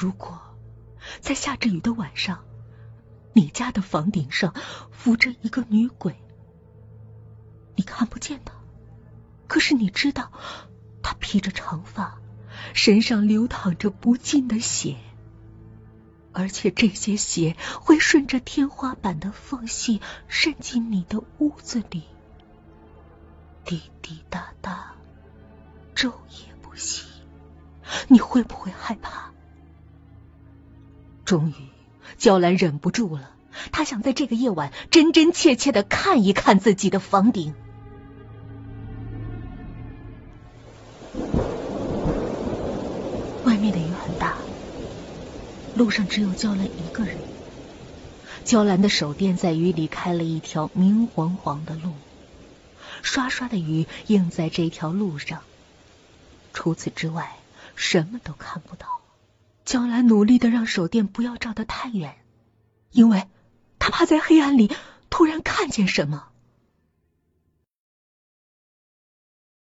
如果在下着雨的晚上，你家的房顶上浮着一个女鬼，你看不见她，可是你知道她披着长发，身上流淌着不尽的血，而且这些血会顺着天花板的缝隙渗进你的屋子里，滴滴答答，昼夜不息。你会不会害怕？终于，娇兰忍不住了，她想在这个夜晚真真切切的看一看自己的房顶。外面的雨很大，路上只有娇兰一个人。娇兰的手电在雨里开了一条明晃晃的路，刷刷的雨映在这条路上。除此之外。什么都看不到。娇兰努力的让手电不要照得太远，因为他怕在黑暗里突然看见什么。